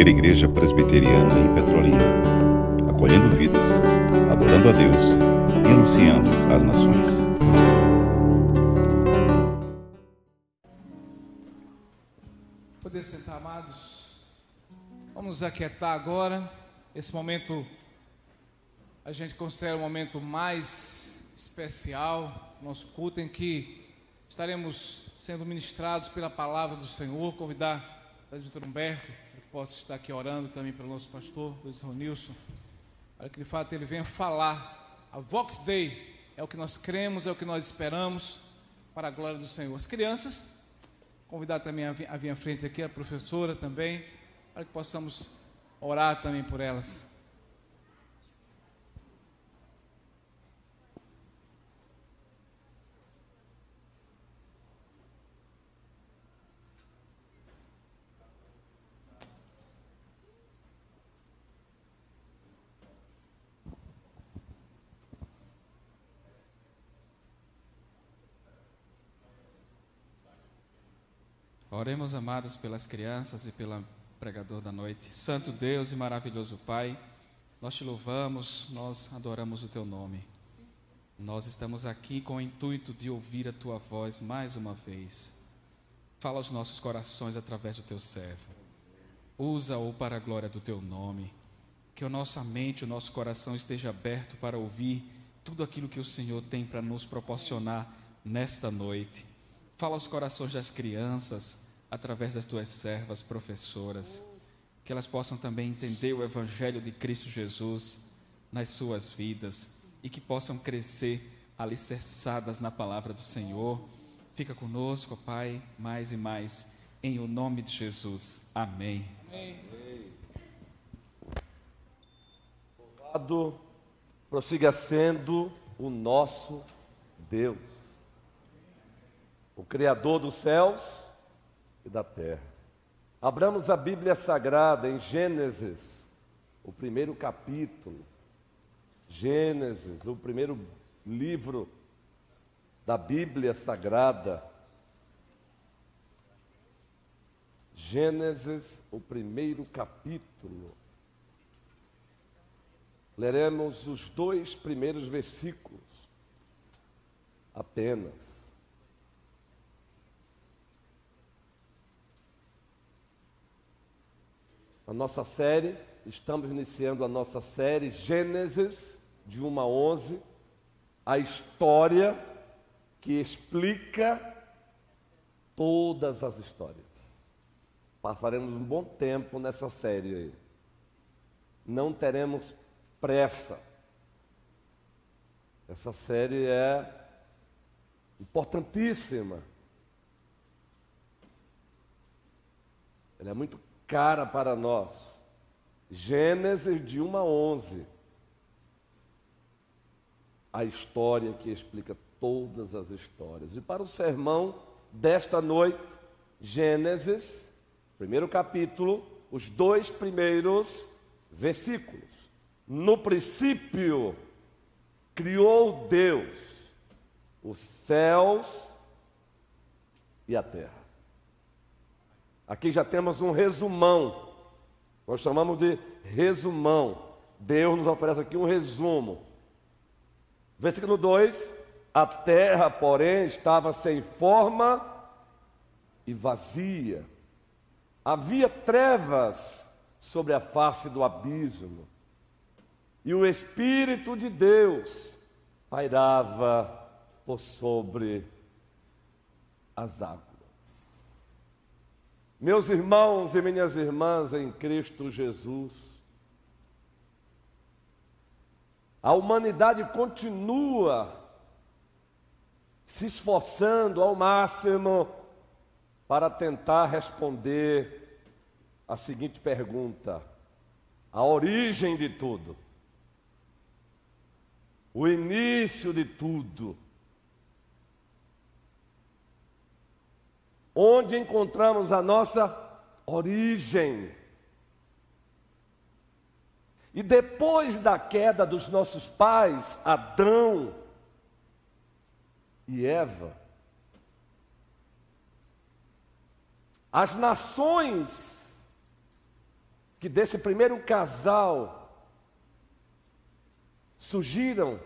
primeira igreja presbiteriana em Petrolina, acolhendo vidas, adorando a Deus e anunciando às nações. Poder sentar, amados. Vamos aquietar agora. Esse momento a gente considera um momento mais especial, nosso culto em que estaremos sendo ministrados pela palavra do Senhor. Convidar o presbítero Humberto, possa estar aqui orando também pelo nosso pastor, Luiz Ronilson, para que de fato ele venha falar. A Vox Day é o que nós cremos, é o que nós esperamos para a glória do Senhor. As crianças, convidar também a vir à frente aqui, a professora também, para que possamos orar também por elas. Oremos, amados, pelas crianças e pelo pregador da noite. Santo Deus e maravilhoso Pai, nós te louvamos, nós adoramos o teu nome. Nós estamos aqui com o intuito de ouvir a tua voz mais uma vez. Fala aos nossos corações através do teu servo. Usa-o para a glória do teu nome. Que a nossa mente, o nosso coração esteja aberto para ouvir tudo aquilo que o Senhor tem para nos proporcionar nesta noite. Fala aos corações das crianças, através das tuas servas professoras, que elas possam também entender o Evangelho de Cristo Jesus nas suas vidas e que possam crescer alicerçadas na palavra do Senhor. Fica conosco, Pai, mais e mais, em o nome de Jesus. Amém. Amém. Louvado prossiga sendo o nosso Deus, o Criador dos céus e da terra. Abramos a Bíblia Sagrada em Gênesis, o primeiro capítulo. Gênesis, o primeiro livro da Bíblia Sagrada. Gênesis, o primeiro capítulo. Leremos os dois primeiros versículos apenas. A nossa série, estamos iniciando a nossa série Gênesis, de 1 a 11, a história que explica todas as histórias. Passaremos um bom tempo nessa série aí. Não teremos pressa. Essa série é importantíssima. Ela é muito cara para nós. Gênesis de 1 a 11. A história que explica todas as histórias. E para o sermão desta noite, Gênesis, primeiro capítulo, os dois primeiros versículos. No princípio, criou Deus os céus e a terra. Aqui já temos um resumão. Nós chamamos de resumão. Deus nos oferece aqui um resumo. Versículo 2: A terra, porém, estava sem forma e vazia. Havia trevas sobre a face do abismo. E o Espírito de Deus pairava por sobre as águas. Meus irmãos e minhas irmãs em Cristo Jesus, a humanidade continua se esforçando ao máximo para tentar responder a seguinte pergunta: a origem de tudo, o início de tudo. Onde encontramos a nossa origem. E depois da queda dos nossos pais, Adão e Eva, as nações que desse primeiro casal surgiram,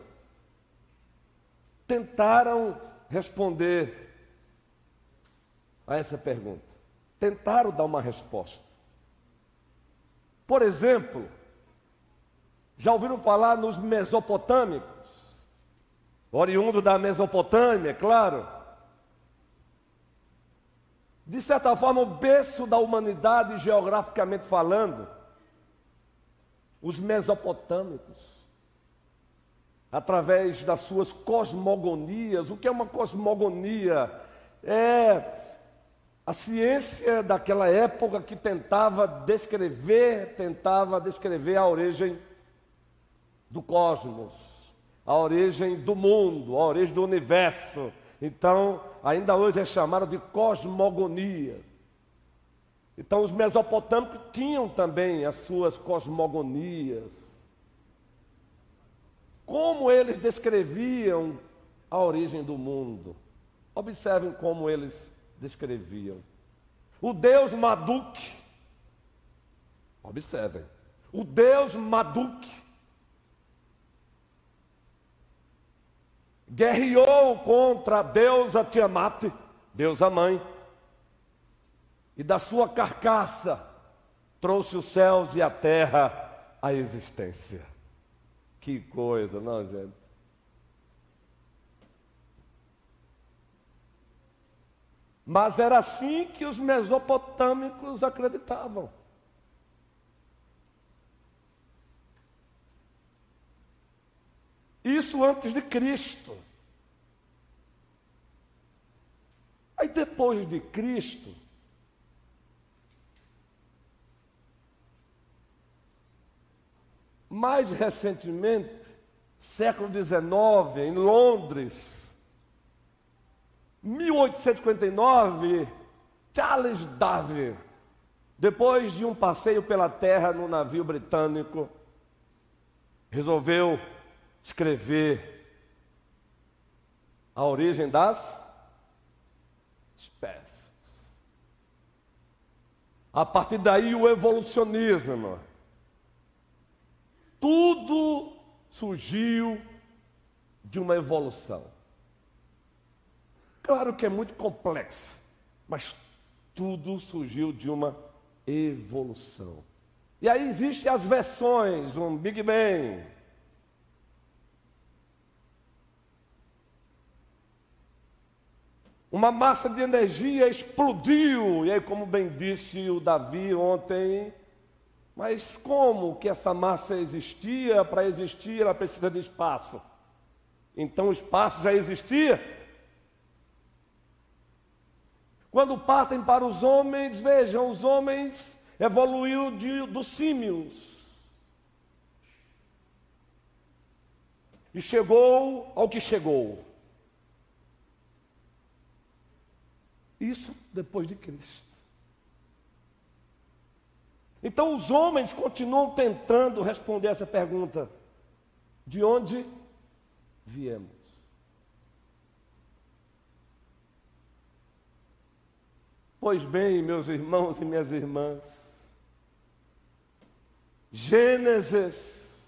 tentaram responder a essa pergunta. Tentaram dar uma resposta. Por exemplo, já ouviram falar nos mesopotâmicos? Oriundo da Mesopotâmia, claro. De certa forma, o berço da humanidade, geograficamente falando, os mesopotâmicos, através das suas cosmogonias. O que é uma cosmogonia? É a ciência daquela época que tentava descrever, tentava descrever a origem do cosmos, a origem do mundo, a origem do universo. Então, ainda hoje é chamada de cosmogonia. Então, os mesopotâmicos tinham também as suas cosmogonias. Como eles descreviam a origem do mundo? Observem como eles descreviam. O Deus Maduk, observem, o Deus Maduk guerreou contra a deusa Tiamat, deusa mãe, e da sua carcaça trouxe os céus e a terra à existência. Que coisa, não, gente? Mas era assim que os mesopotâmicos acreditavam. Isso antes de Cristo. Aí depois de Cristo, mais recentemente, século XIX, em Londres, 1859, Charles Darwin, depois de um passeio pela terra no navio britânico, resolveu escrever a origem das espécies. A partir daí, o evolucionismo. Tudo surgiu de uma evolução. Claro que é muito complexo, mas tudo surgiu de uma evolução. E aí existem as versões, um Big Bang. Uma massa de energia explodiu, e aí, como bem disse o Davi ontem, mas como que essa massa existia? Para existir, ela precisa de espaço. Então, o espaço já existia? Quando partem para os homens, vejam, os homens evoluiu de, dos símios. E chegou ao que chegou. Isso depois de Cristo. Então os homens continuam tentando responder essa pergunta: de onde viemos? Pois bem, meus irmãos e minhas irmãs, Gênesis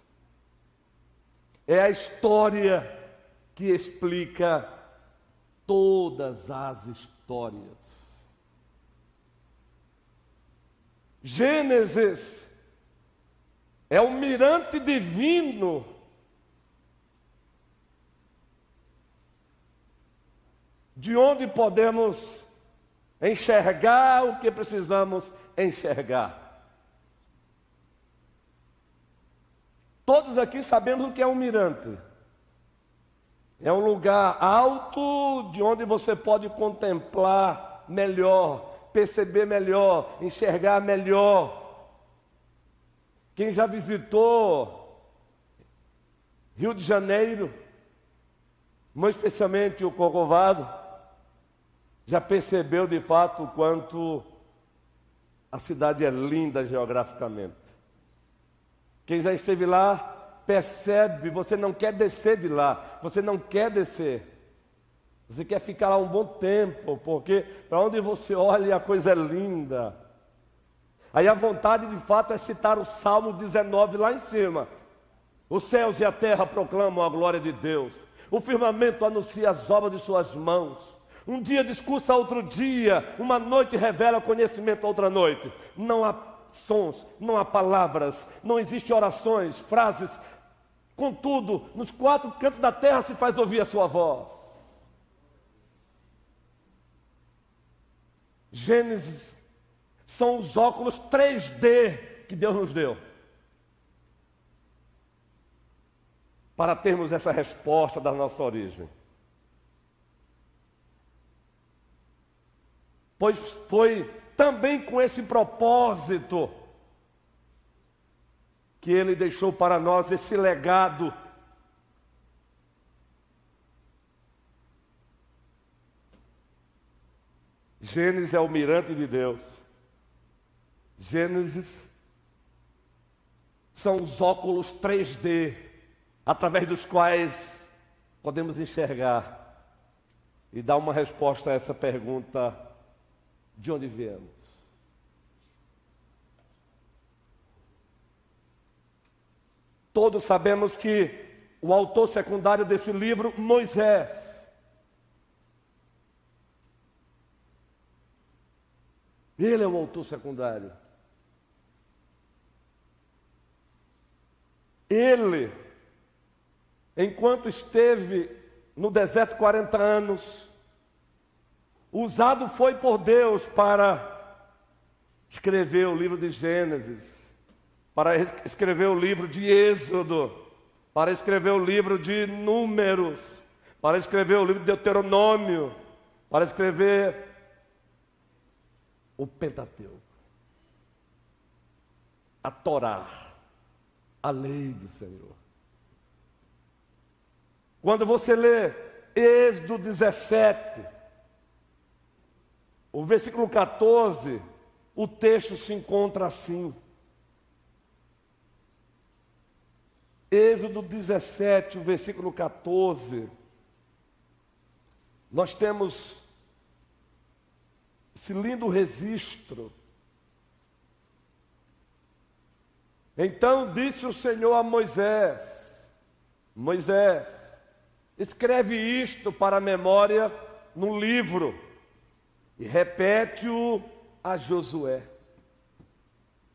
é a história que explica todas as histórias. Gênesis é o mirante divino de onde podemos enxergar o que precisamos enxergar. Todos aqui sabemos o que é um mirante. É um lugar alto de onde você pode contemplar melhor, perceber melhor, enxergar melhor. Quem já visitou Rio de Janeiro, muito especialmente o Corcovado, já percebeu de fato o quanto a cidade é linda geograficamente. Quem já esteve lá percebe, você não quer descer de lá, você não quer descer. Você quer ficar lá um bom tempo, porque para onde você olha a coisa é linda. Aí a vontade de fato é citar o Salmo 19 lá em cima. Os céus e a terra proclamam a glória de Deus. O firmamento anuncia as obras de suas mãos. Um dia discursa outro dia, uma noite revela conhecimento outra noite. Não há sons, não há palavras, não existem orações, frases. Contudo, nos quatro cantos da terra se faz ouvir a sua voz. Gênesis são os óculos 3D que Deus nos deu. Para termos essa resposta da nossa origem. Pois foi também com esse propósito que Ele deixou para nós esse legado. Gênesis é o mirante de Deus. Gênesis são os óculos 3D, através dos quais podemos enxergar. E dar uma resposta a essa pergunta: de onde viemos? Todos sabemos que o autor secundário desse livro, Moisés, Ele é o autor secundário. Ele, enquanto esteve no deserto 40 anos, usado foi por Deus para escrever o livro de Gênesis, para escrever o livro de Êxodo, para escrever o livro de Números, para escrever o livro de Deuteronômio, para escrever o Pentateuco, a Torá, a lei do Senhor. Quando você lê Êxodo 17, o versículo 14, o texto se encontra assim. Êxodo 17, o versículo 14. Nós temos esse lindo registro. Então disse o Senhor a Moisés: Moisés, escreve isto para a memória no livro e repete-o a Josué.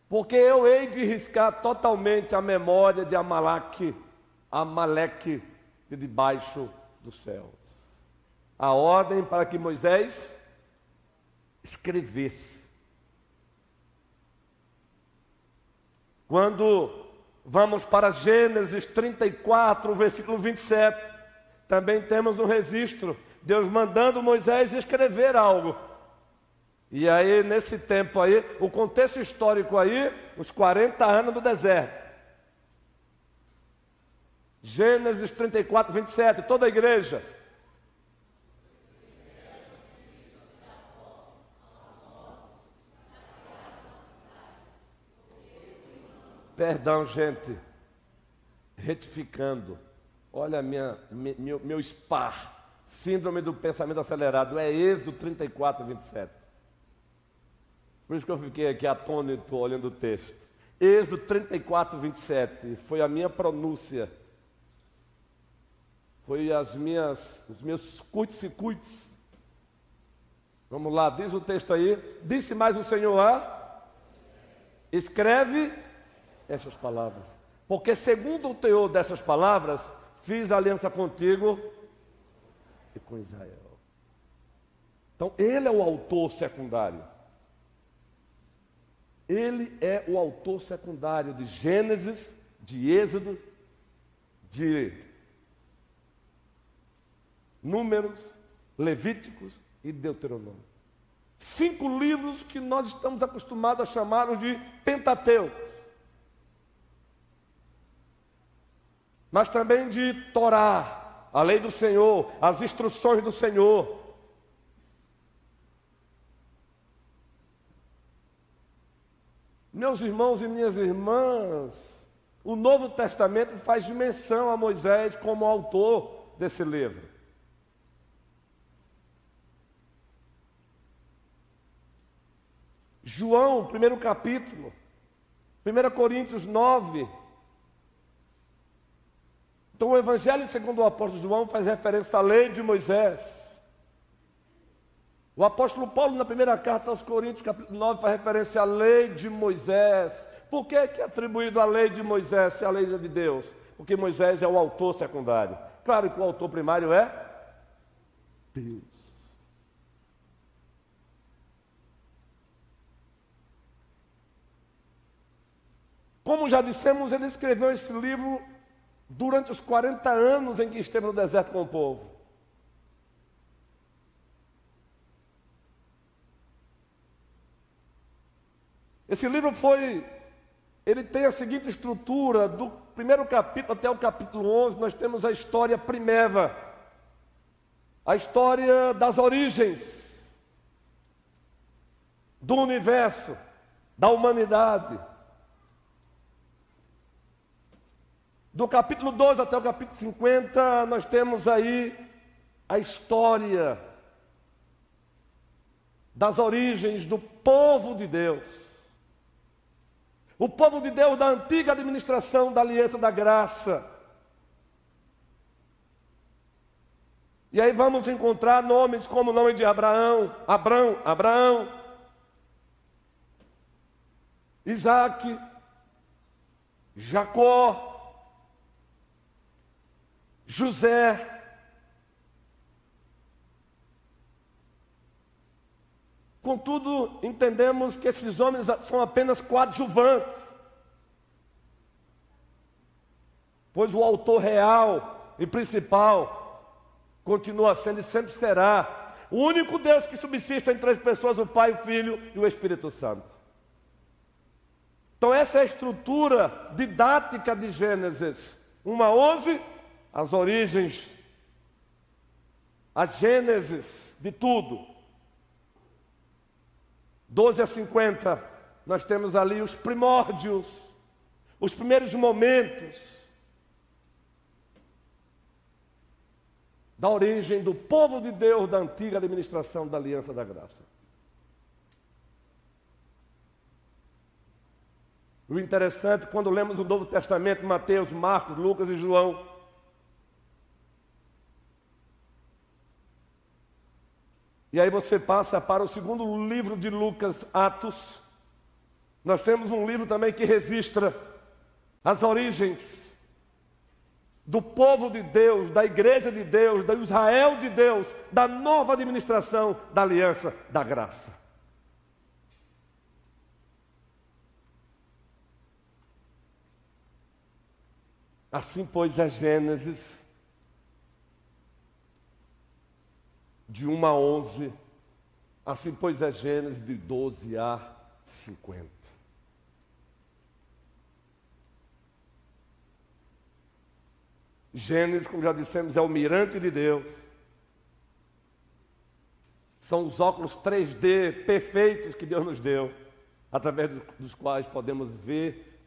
Porque eu hei de riscar totalmente a memória de Amaleque, Amaleque de debaixo dos céus. A ordem para que Moisés escrevesse. Quando vamos para Gênesis 34, versículo 27, também temos um registro, Deus mandando Moisés escrever algo. E aí, nesse tempo aí, o contexto histórico aí, os 40 anos do deserto. Gênesis 34, 27, toda a igreja. Perdão, gente. Retificando. Olha minha, meu, meu SPAR. Síndrome do pensamento acelerado. É Êxodo 34, 27. Por isso que eu fiquei aqui atônito olhando o texto. Êxodo 34, 27. Foi a minha pronúncia. Foi as minhas, os meus cuites e cuites. Vamos lá, diz o texto aí. Disse mais o Senhor a. Escreve essas palavras. Porque, segundo o teor dessas palavras, fiz aliança contigo e com Israel. Então, ele é o autor secundário. Ele é o autor secundário de Gênesis, de Êxodo, de Números, Levíticos e Deuteronômio. Cinco livros que nós estamos acostumados a chamar de Pentateuco. mas também de Torá, a lei do Senhor, as instruções do Senhor. Meus irmãos e minhas irmãs, o Novo Testamento faz menção a Moisés como autor desse livro. João, primeiro capítulo, 1 Coríntios 9. Então, o Evangelho segundo o apóstolo João faz referência à lei de Moisés. O apóstolo Paulo, na primeira carta aos Coríntios, capítulo 9, faz referência à lei de Moisés. Por que, que é atribuído a lei de Moisés se a lei é de Deus? Porque Moisés é o autor secundário. Claro que o autor primário é Deus. Como já dissemos, ele escreveu esse livro durante os 40 anos em que esteve no deserto com o povo. Esse livro foi, ele tem a seguinte estrutura, do primeiro capítulo até o capítulo 11, nós temos a história primeva, a história das origens do universo, da humanidade. Do capítulo 12 até o capítulo 50, nós temos aí a história das origens do povo de Deus. O povo de Deus da antiga administração da aliança da graça. E aí vamos encontrar nomes como o nome de Abraão, Abrão, Abraão, Isaac, Jacó, José, Contudo, entendemos que esses homens são apenas coadjuvantes, pois o autor real e principal continua sendo e sempre será o único Deus que subsiste em três pessoas: o Pai, o Filho e o Espírito Santo. Então, essa é a estrutura didática de Gênesis 1 a 11, as origens, a Gênesis de tudo. 12 a 50, nós temos ali os primórdios, os primeiros momentos da origem do povo de Deus da antiga administração da Aliança da Graça. O interessante, quando lemos o Novo Testamento, Mateus, Marcos, Lucas e João, E aí você passa para o segundo livro de Lucas, Atos. Nós temos um livro também que registra as origens do povo de Deus, da igreja de Deus, do Israel de Deus, da nova administração da aliança da graça. Assim, pois, é Gênesis de 1 a 11, assim pois é Gênesis de 12 a 50. Gênesis, como já dissemos, é o mirante de Deus. São os óculos 3D perfeitos que Deus nos deu, através dos quais podemos ver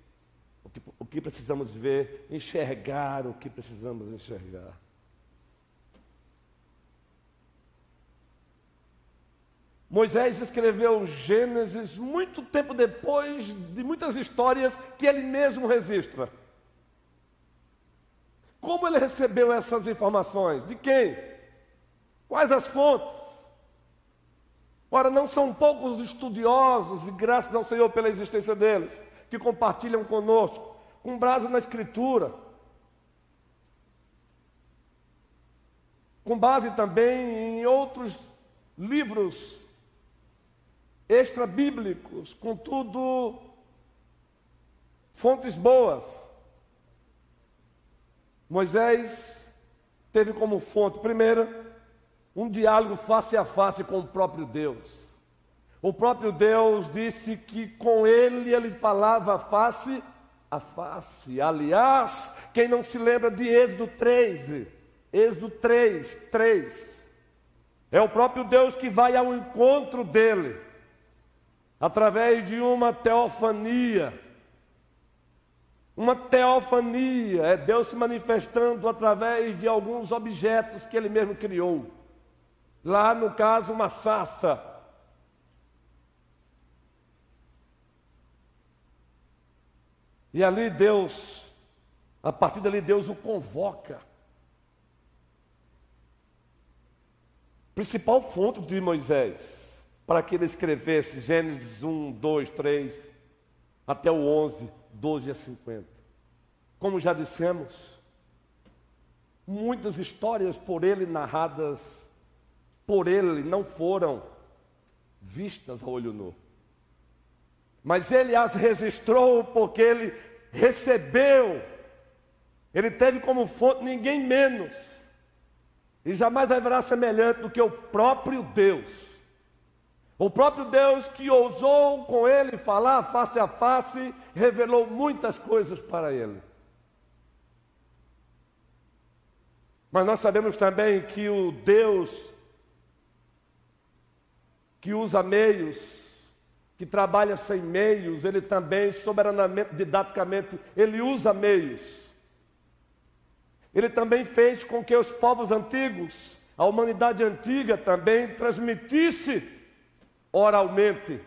o que, o que precisamos ver, enxergar o que precisamos enxergar. Moisés escreveu Gênesis muito tempo depois de muitas histórias que ele mesmo registra. Como ele recebeu essas informações? De quem? Quais as fontes? Ora, não são poucos estudiosos, e graças ao Senhor pela existência deles, que compartilham conosco, com base na Escritura, com base também em outros livros extra-bíblicos, contudo, fontes boas. Moisés teve como fonte, primeira, um diálogo face a face com o próprio Deus. O próprio Deus disse que com ele ele falava face a face. Aliás, quem não se lembra de Êxodo 13, Êxodo 3, 3. É o próprio Deus que vai ao encontro dele através de uma teofania. Uma teofania é Deus se manifestando através de alguns objetos que ele mesmo criou. Lá, no caso, uma sassa. E ali Deus, a partir dali Deus o convoca. Principal fonte de Moisés para que ele escrevesse Gênesis 1, 2, 3, até o 11, 12 a 50. Como já dissemos, muitas histórias por ele narradas por ele não foram vistas a olho nu. Mas ele as registrou porque ele recebeu, ele teve como fonte ninguém menos, e jamais haverá semelhante do que o próprio Deus. O próprio Deus que ousou com ele falar face a face, revelou muitas coisas para ele. Mas nós sabemos também que o Deus que usa meios, que trabalha sem meios, ele também soberanamente, didaticamente, ele usa meios. Ele também fez com que os povos antigos, a humanidade antiga também transmitisse oralmente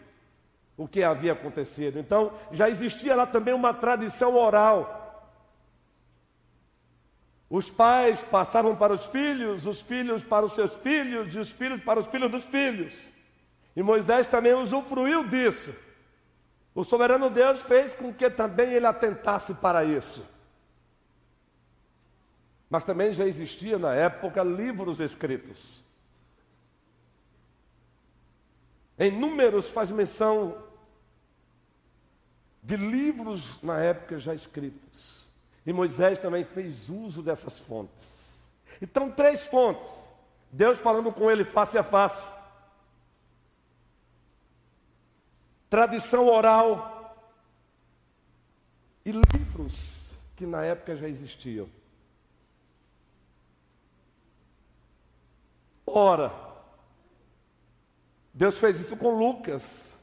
o que havia acontecido. Então, já existia lá também uma tradição oral os pais passavam para os filhos, os filhos para os seus filhos e os filhos para os filhos dos filhos. E Moisés também usufruiu disso. O soberano Deus fez com que também ele atentasse para isso. Mas também já existia na época livros escritos. Em Números faz menção de livros na época já escritos. E Moisés também fez uso dessas fontes. Então, três fontes. Deus falando com ele face a face. Tradição oral. E livros que na época já existiam. Ora, Deus fez isso com Lucas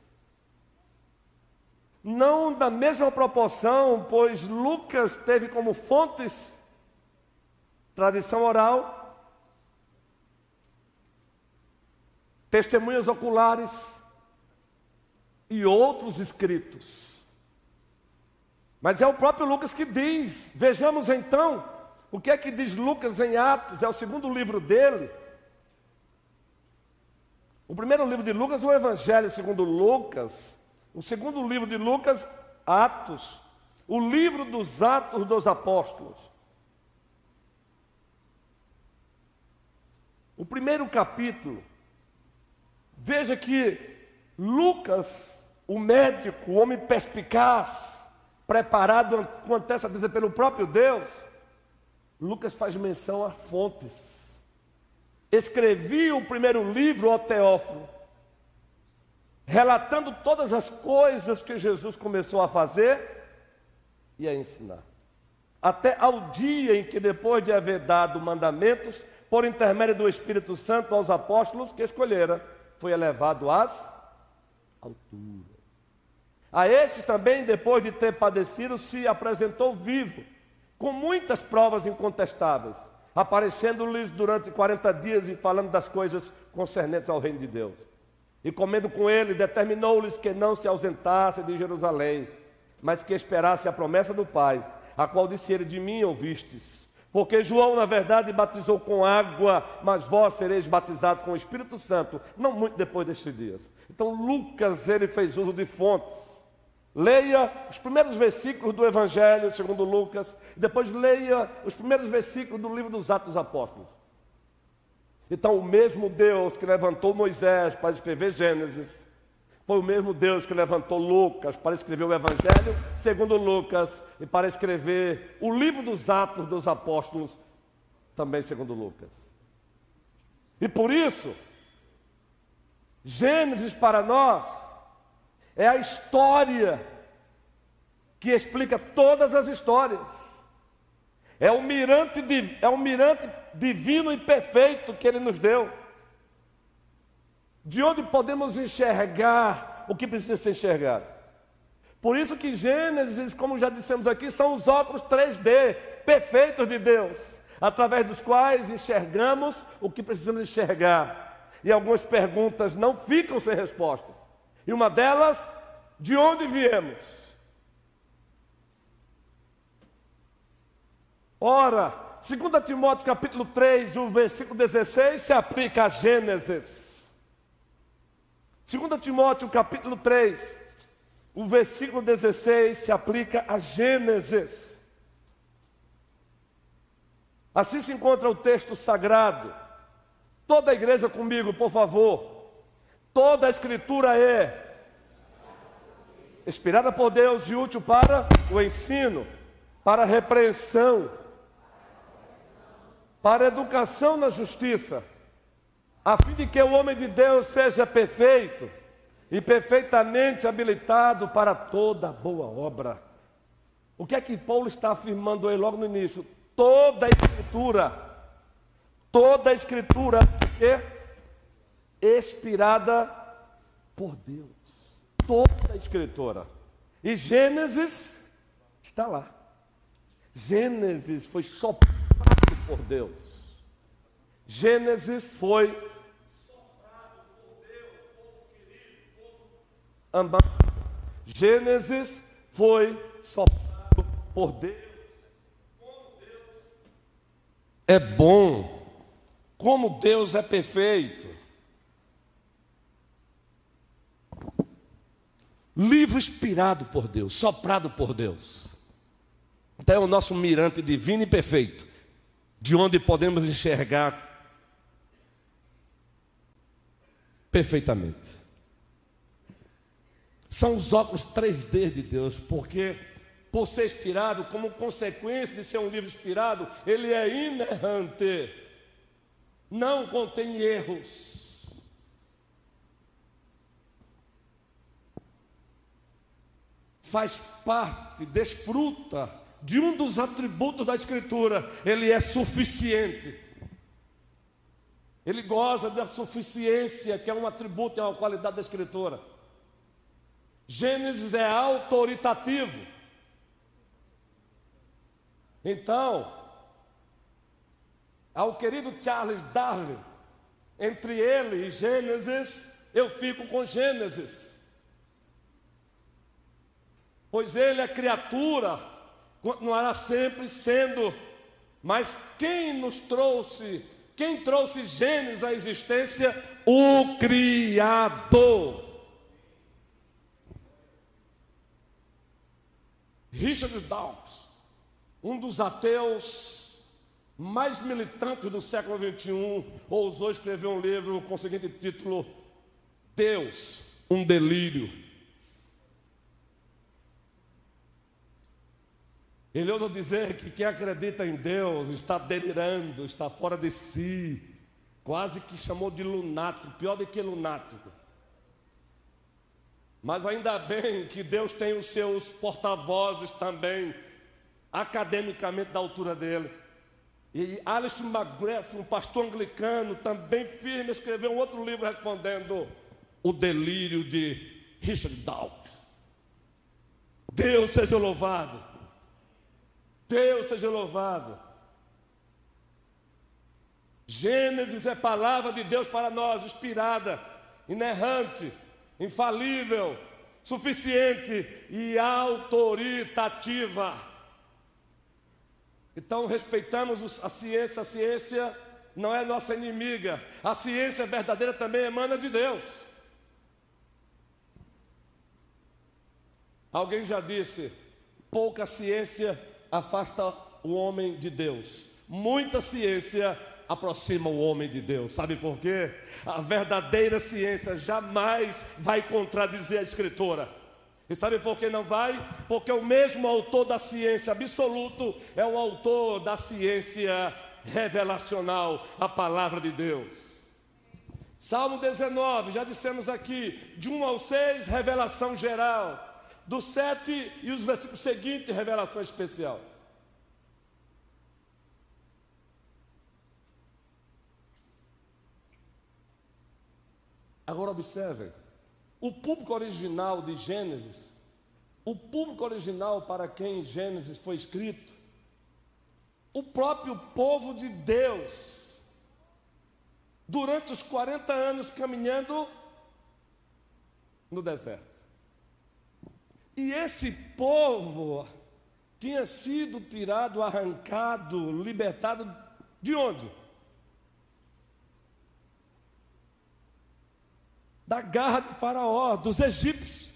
não da mesma proporção, pois Lucas teve como fontes tradição oral, testemunhas oculares e outros escritos. Mas é o próprio Lucas que diz. Vejamos então o que é que diz Lucas em Atos, é o segundo livro dele. O primeiro livro de Lucas, o Evangelho segundo Lucas, o segundo livro de Lucas, Atos. O livro dos Atos dos Apóstolos. O primeiro capítulo. Veja que Lucas, o médico, o homem perspicaz, preparado com antecedência pelo próprio Deus, Lucas faz menção a fontes. Escrevi o primeiro livro, ó Teófilo, relatando todas as coisas que Jesus começou a fazer e a ensinar. Até ao dia em que, depois de haver dado mandamentos, por intermédio do Espírito Santo aos apóstolos que escolhera, foi elevado às alturas. A este também, depois de ter padecido, se apresentou vivo, com muitas provas incontestáveis, aparecendo-lhes durante 40 dias e falando das coisas concernentes ao reino de Deus e comendo com ele, determinou-lhes que não se ausentasse de Jerusalém, mas que esperasse a promessa do Pai, a qual disse ele: De mim ouvistes. Porque João, na verdade, batizou com água, mas vós sereis batizados com o Espírito Santo, não muito depois destes dias. Então, Lucas, ele fez uso de fontes. Leia os primeiros versículos do Evangelho, segundo Lucas, e depois leia os primeiros versículos do livro dos Atos Apóstolos. Então, o mesmo Deus que levantou Moisés para escrever Gênesis, foi o mesmo Deus que levantou Lucas para escrever o Evangelho, segundo Lucas, e para escrever o livro dos Atos dos Apóstolos, também segundo Lucas. E por isso, Gênesis para nós é a história que explica todas as histórias. É o mirante, é o mirante divino e perfeito que Ele nos deu. De onde podemos enxergar o que precisa ser enxergado. Por isso que Gênesis, como já dissemos aqui, são os óculos 3D perfeitos de Deus, através dos quais enxergamos o que precisamos enxergar. E algumas perguntas não ficam sem respostas. E uma delas, de onde viemos? Ora, 2 Timóteo capítulo 3, o versículo 16 se aplica a Gênesis. 2 Timóteo capítulo 3, o versículo 16 se aplica a Gênesis. Assim se encontra o texto sagrado. Toda a igreja comigo, por favor. Toda a escritura é inspirada por Deus e útil para o ensino, para a repreensão, para a educação na justiça, a fim de que o homem de Deus seja perfeito e perfeitamente habilitado para toda boa obra. O que é que Paulo está afirmando aí logo no início? Toda a escritura, toda a escritura é expirada por Deus. Toda a escritura. E Gênesis está lá. Gênesis foi soprado por Deus. Gênesis foi soprado por Deus, povo querido, povo amado. Gênesis foi soprado por Deus é bom, como Deus é perfeito. Livro inspirado por Deus, soprado por Deus. Então é o nosso mirante divino e perfeito, de onde podemos enxergar perfeitamente. São os óculos 3D de Deus, porque por ser inspirado, como consequência de ser um livro inspirado, ele é inerrante, não contém erros. Faz parte, desfruta de um dos atributos da Escritura, ele é suficiente. Ele goza da suficiência, que é um atributo, é uma qualidade da Escritura. Gênesis é autoritativo. Então, ao querido Charles Darwin, entre ele e Gênesis, eu fico com Gênesis pois ele é criatura, continuará sempre sendo. Mas quem nos trouxe, quem trouxe Gênesis à existência? O Criador. Richard Dawkins, um dos ateus mais militantes do século XXI, ousou escrever um livro com o seguinte título: Deus, um delírio. Ele ousa dizer que quem acredita em Deus está delirando, está fora de si, quase que chamou de lunático, pior do que lunático. Mas ainda bem que Deus tem os seus porta-vozes também, academicamente da altura dele. E Alistair McGrath, um pastor anglicano, também firme, escreveu um outro livro respondendo o delírio de Richard Dawkins. Deus seja louvado. Deus seja louvado. Gênesis é palavra de Deus para nós, inspirada, inerrante, infalível, suficiente e autoritativa. Então respeitamos a ciência, a ciência não é nossa inimiga, a ciência verdadeira também emana de Deus. Alguém já disse: pouca ciência afasta o homem de Deus. Muita ciência aproxima o homem de Deus. Sabe por quê? A verdadeira ciência jamais vai contradizer a escritura. E sabe por que não vai? Porque o mesmo autor da ciência absoluto é o autor da ciência revelacional, a palavra de Deus. Salmo 19, já dissemos aqui, de 1 ao 6, revelação geral do 7 e os versículos seguintes, revelação especial. Agora observem, o público original de Gênesis, o público original para quem Gênesis foi escrito, o próprio povo de Deus, durante os 40 anos caminhando no deserto. E esse povo tinha sido tirado, arrancado, libertado de onde? Da garra de Faraó, dos egípcios.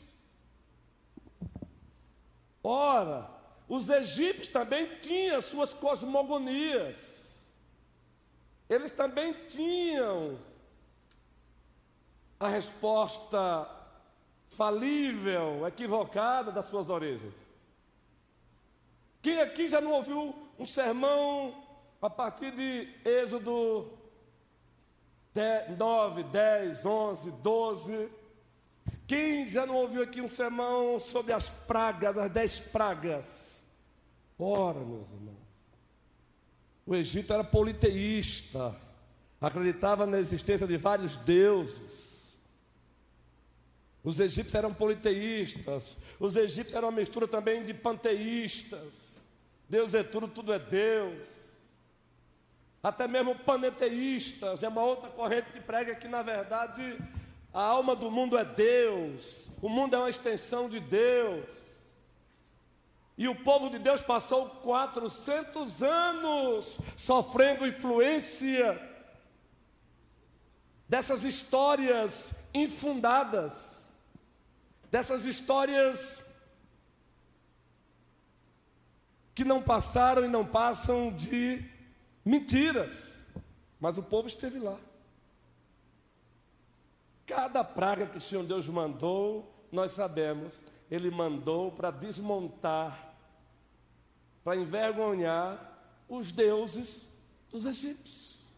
Ora, os egípcios também tinham suas cosmogonias. Eles também tinham a resposta falível, equivocada das suas origens. Quem aqui já não ouviu um sermão a partir de Êxodo 9, 10, 11, 12? Quem já não ouviu aqui um sermão sobre as pragas, as dez pragas? Ora, meus irmãos, o Egito era politeísta, acreditava na existência de vários deuses. Os egípcios eram politeístas, os egípcios eram uma mistura também de panteístas. Deus é tudo, tudo é Deus. Até mesmo paneteístas, é uma outra corrente que prega que, na verdade, a alma do mundo é Deus, o mundo é uma extensão de Deus. E o povo de Deus passou 400 anos sofrendo influência dessas histórias infundadas dessas histórias que não passaram e não passam de mentiras, mas o povo esteve lá. Cada praga que o Senhor Deus mandou, nós sabemos, Ele mandou para desmontar, para envergonhar os deuses dos egípcios.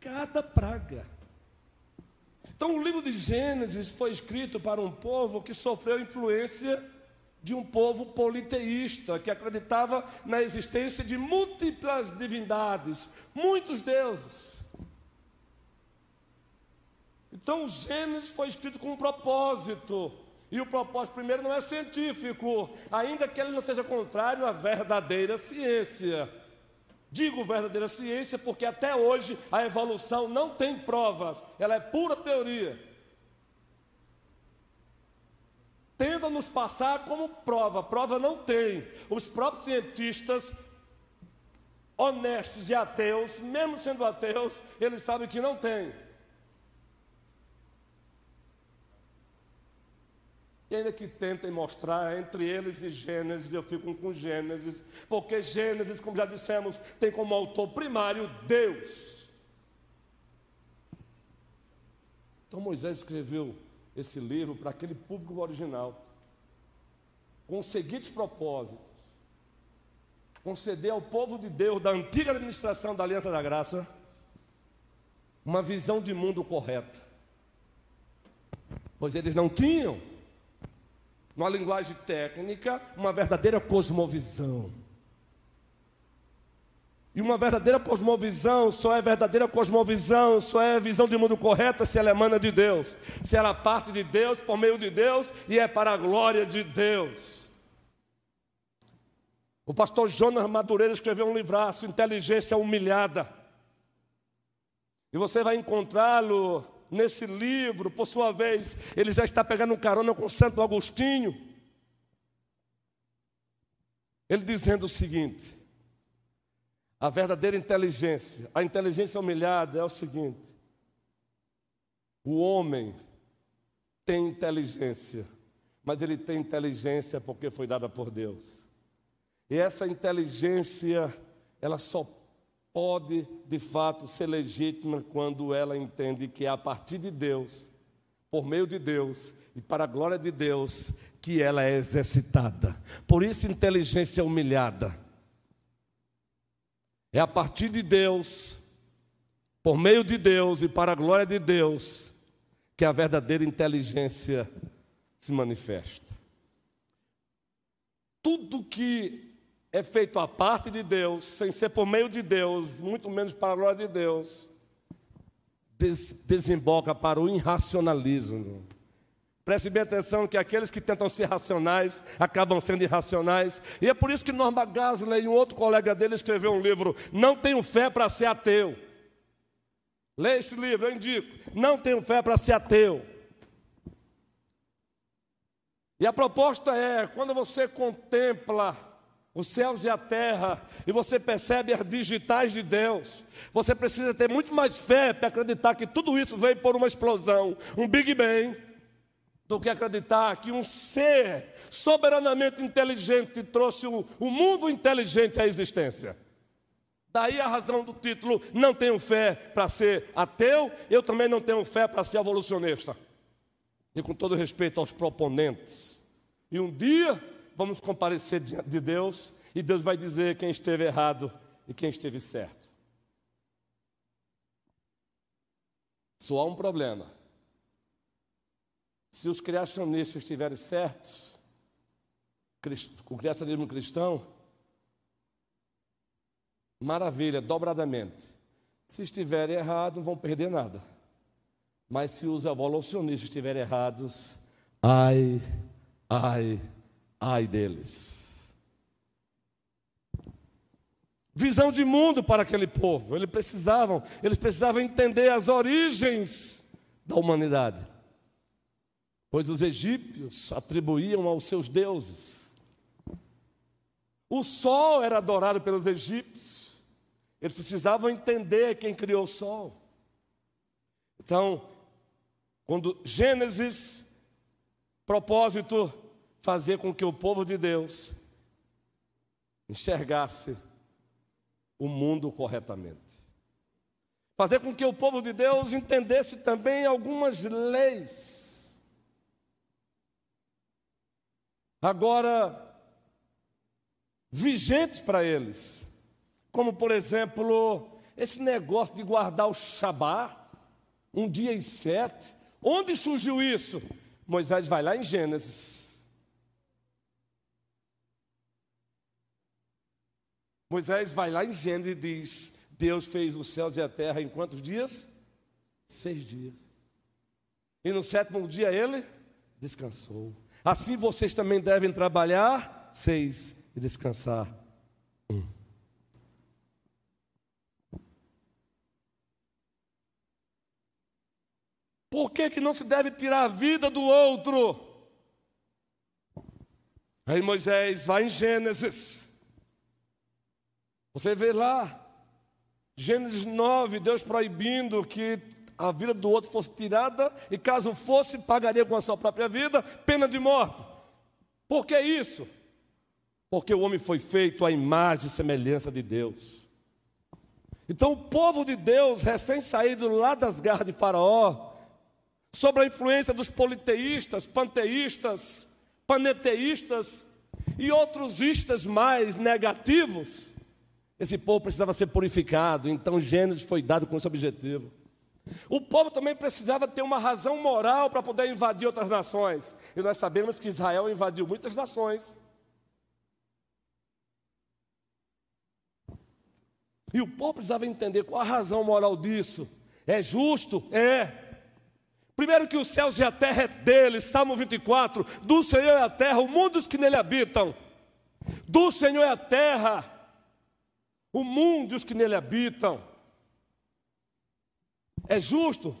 Cada praga. Então, o livro de Gênesis foi escrito para um povo que sofreu influência de um povo politeísta, que acreditava na existência de múltiplas divindades, muitos deuses. Então, Gênesis foi escrito com um propósito. E o propósito, primeiro, não é científico, ainda que ele não seja contrário à verdadeira ciência. Digo verdadeira ciência porque até hoje a evolução não tem provas, ela é pura teoria. Tenta nos passar como prova, prova não tem. Os próprios cientistas honestos e ateus, mesmo sendo ateus, eles sabem que não tem. E ainda que tentem mostrar entre eles e Gênesis, eu fico com Gênesis, porque Gênesis, como já dissemos, tem como autor primário Deus. Então Moisés escreveu esse livro para aquele público original, com os seguintes propósitos: conceder ao povo de Deus da antiga administração da Aliança da Graça uma visão de mundo correta, pois eles não tinham numa linguagem técnica, uma verdadeira cosmovisão. E uma verdadeira cosmovisão só é verdadeira cosmovisão, só é visão de mundo correta se ela emana de Deus, se ela parte de Deus, por meio de Deus e é para a glória de Deus. O pastor Jonas Madureira escreveu um livraço, Inteligência Humilhada. E você vai encontrá-lo nesse livro, por sua vez, ele já está pegando carona com Santo Agostinho. Ele dizendo o seguinte: a verdadeira inteligência, a inteligência humilhada é o seguinte: o homem tem inteligência, mas ele tem inteligência porque foi dada por Deus. E essa inteligência, ela só pode de fato ser legítima quando ela entende que é a partir de Deus, por meio de Deus e para a glória de Deus, que ela é exercitada. Por isso, inteligência humilhada. É a partir de Deus, por meio de Deus e para a glória de Deus, que a verdadeira inteligência se manifesta. Tudo que é feito à parte de Deus, sem ser por meio de Deus, muito menos para a glória de Deus, des desemboca para o irracionalismo. Preste bem atenção que aqueles que tentam ser racionais acabam sendo irracionais. E é por isso que Norma Gasley e um outro colega dele escreveu um livro, Não Tenho Fé para Ser Ateu. Leia esse livro, eu indico. Não tenho fé para ser ateu. E a proposta é: quando você contempla os céus e a terra, e você percebe as digitais de Deus. Você precisa ter muito mais fé para acreditar que tudo isso veio por uma explosão, um Big Bang, do que acreditar que um ser soberanamente inteligente trouxe o, o mundo inteligente à existência. Daí a razão do título: não tenho fé para ser ateu, eu também não tenho fé para ser evolucionista. E com todo respeito aos proponentes. E um dia vamos comparecer diante de Deus e Deus vai dizer quem esteve errado e quem esteve certo. Só há um problema. Se os criacionistas estiverem certos, o criacionismo cristão, maravilha, dobradamente. Se estiverem errados, não vão perder nada. Mas se os evolucionistas estiverem errados, ai, ai, ai deles. Visão de mundo para aquele povo. Eles precisavam, eles precisavam entender as origens da humanidade. Pois os egípcios atribuíam aos seus deuses. O sol era adorado pelos egípcios. Eles precisavam entender quem criou o sol. Então, quando Gênesis, propósito, fazer com que o povo de Deus enxergasse o mundo corretamente. Fazer com que o povo de Deus entendesse também algumas leis. Agora, vigentes para eles, como por exemplo, esse negócio de guardar o Shabá, um dia em sete. Onde surgiu isso? Moisés vai lá em Gênesis Moisés vai lá em Gênesis e diz: Deus fez os céus e a terra em quantos dias? Seis dias. E no sétimo dia ele descansou. Assim vocês também devem trabalhar seis e descansar um. Por que, que não se deve tirar a vida do outro? Aí Moisés vai em Gênesis você vê lá, Gênesis 9, Deus proibindo que a vida do outro fosse tirada, e caso fosse, pagaria com a sua própria vida, pena de morte. Por que isso? Porque o homem foi feito à imagem e semelhança de Deus. Então, o povo de Deus, recém-saído lá das garras de Faraó, sob a influência dos politeístas, panteístas, paneteístas e outros istas mais negativos, esse povo precisava ser purificado, então Gênesis foi dado com esse objetivo. O povo também precisava ter uma razão moral para poder invadir outras nações. E nós sabemos que Israel invadiu muitas nações. E o povo precisava entender qual a razão moral disso. É justo? É. Primeiro que os céus e a terra é dele, Salmo 24, do Senhor é a terra, o mundo dos que nele habitam. Do Senhor é a terra, o mundo e os que nele habitam. É justo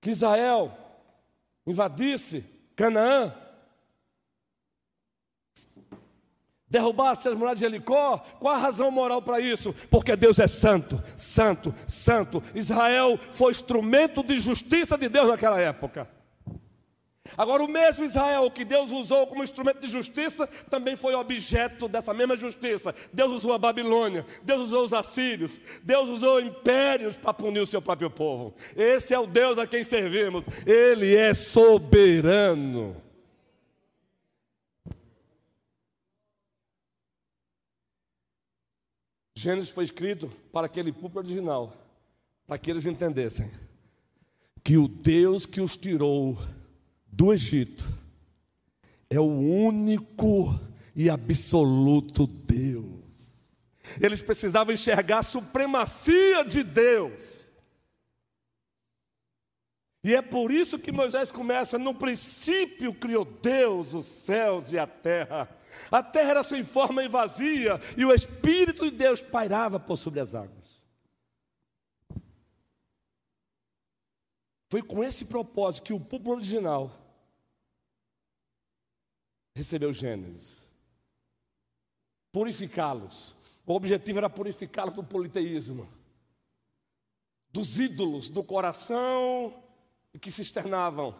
que Israel invadisse Canaã, derrubasse as muralhas de Jericó. Qual a razão moral para isso? Porque Deus é santo, santo, santo. Israel foi instrumento de justiça de Deus naquela época. Agora, o mesmo Israel que Deus usou como instrumento de justiça, também foi objeto dessa mesma justiça. Deus usou a Babilônia, Deus usou os assírios, Deus usou impérios para punir o seu próprio povo. Esse é o Deus a quem servimos, Ele é soberano. Gênesis foi escrito para aquele público original, para que eles entendessem que o Deus que os tirou do Egito é o único e absoluto Deus. Eles precisavam enxergar a supremacia de Deus. E é por isso que Moisés começa: no princípio criou Deus os céus e a terra. A terra era sem forma e vazia, e o Espírito de Deus pairava por sobre as águas. Foi com esse propósito que o povo original recebeu Gênesis. purificá-los. O objetivo era purificá-los do politeísmo, dos ídolos do coração que se externavam,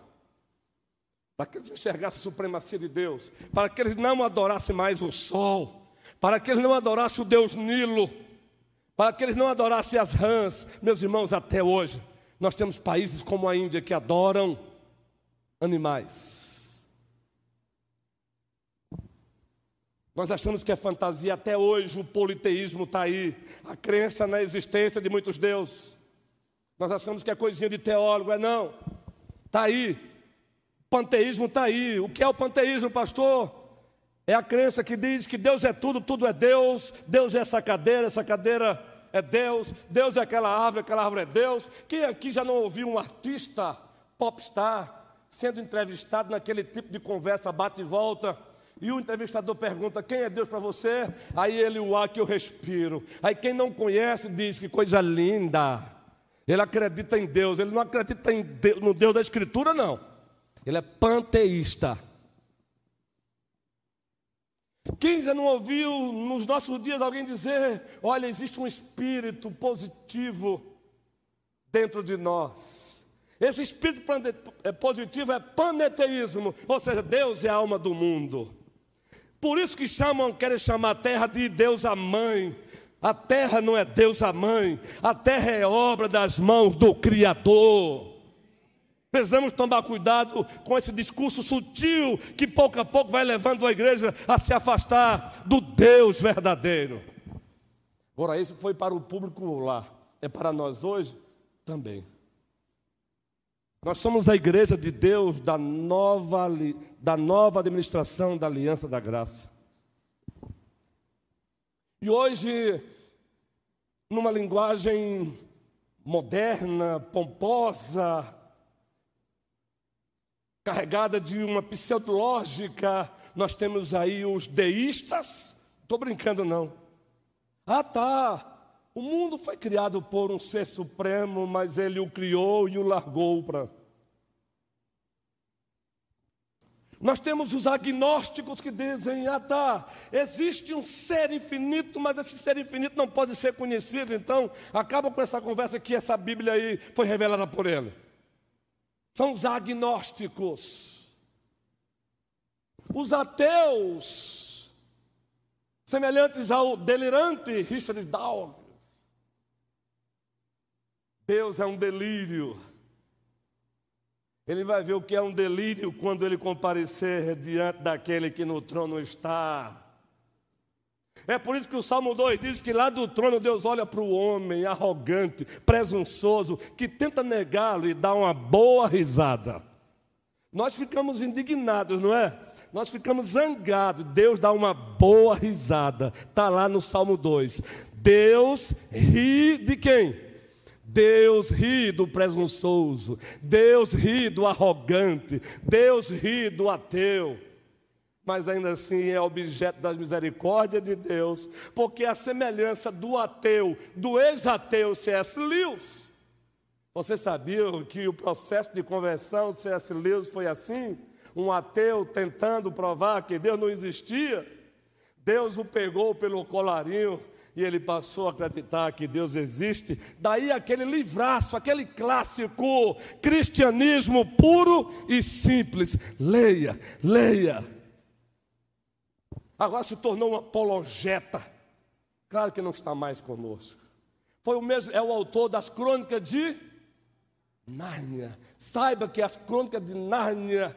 para que eles enxergassem a supremacia de Deus, para que eles não adorassem mais o sol, para que eles não adorassem o Deus Nilo, para que eles não adorassem as rãs. Meus irmãos, até hoje, nós temos países como a Índia que adoram animais. Nós achamos que é fantasia, até hoje o politeísmo está aí, a crença na existência de muitos deuses. Nós achamos que é coisinha de teólogo, é não. Está aí. O panteísmo está aí. O que é o panteísmo, pastor? É a crença que diz que Deus é tudo, tudo é Deus, Deus é essa cadeira, essa cadeira é Deus, Deus é aquela árvore, aquela árvore é Deus. Quem aqui já não ouviu um artista popstar sendo entrevistado naquele tipo de conversa bate e volta? E o entrevistador pergunta: Quem é Deus para você? Aí ele, o ar que eu respiro. Aí quem não conhece diz: Que coisa linda. Ele acredita em Deus. Ele não acredita em Deus, no Deus da Escritura, não. Ele é panteísta. Quem já não ouviu nos nossos dias alguém dizer: Olha, existe um espírito positivo dentro de nós. Esse espírito é positivo é paneteísmo, ou seja, Deus é a alma do mundo. Por isso que chamam, querem chamar a terra de Deus a mãe. A terra não é Deus a mãe, a terra é obra das mãos do Criador. Precisamos tomar cuidado com esse discurso sutil que pouco a pouco vai levando a igreja a se afastar do Deus verdadeiro. Ora, isso foi para o público lá, é para nós hoje também. Nós somos a igreja de Deus da nova, da nova administração da aliança da graça. E hoje, numa linguagem moderna, pomposa, carregada de uma pseudológica, nós temos aí os deístas. Estou brincando, não. Ah, tá. O mundo foi criado por um ser supremo, mas ele o criou e o largou para. Nós temos os agnósticos que dizem: ah, tá, existe um ser infinito, mas esse ser infinito não pode ser conhecido, então acaba com essa conversa que essa Bíblia aí foi revelada por ele. São os agnósticos. Os ateus, semelhantes ao delirante Richard Dawkins, Deus é um delírio. Ele vai ver o que é um delírio quando ele comparecer diante daquele que no trono está. É por isso que o Salmo 2 diz que lá do trono Deus olha para o homem arrogante, presunçoso, que tenta negá-lo e dá uma boa risada. Nós ficamos indignados, não é? Nós ficamos zangados. Deus dá uma boa risada. Está lá no Salmo 2. Deus ri de quem? Deus ri do presunçoso, Deus ri do arrogante, Deus ri do ateu. Mas ainda assim é objeto das misericórdias de Deus, porque a semelhança do ateu, do ex-ateu C.S. Lewis. Você sabia que o processo de conversão de C.S. Lewis foi assim? Um ateu tentando provar que Deus não existia. Deus o pegou pelo colarinho e ele passou a acreditar que Deus existe. Daí aquele livraço, aquele clássico cristianismo puro e simples. Leia, leia. Agora se tornou um apologeta. Claro que não está mais conosco. Foi o mesmo, é o autor das crônicas de Nárnia. Saiba que as crônicas de Nárnia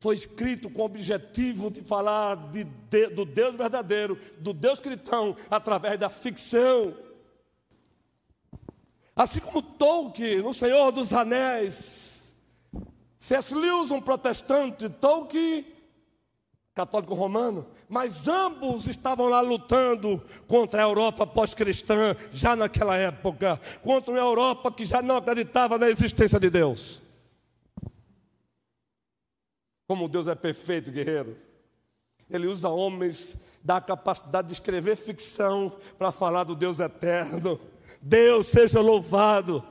foi escrito com o objetivo de falar de, de, do Deus verdadeiro, do Deus cristão, através da ficção. Assim como Tolkien, no Senhor dos Anéis, C.S. Lewis, um protestante, Tolkien, católico romano, mas ambos estavam lá lutando contra a Europa pós-cristã, já naquela época, contra uma Europa que já não acreditava na existência de Deus. Como Deus é perfeito, guerreiros. Ele usa homens da capacidade de escrever ficção para falar do Deus eterno. Deus seja louvado.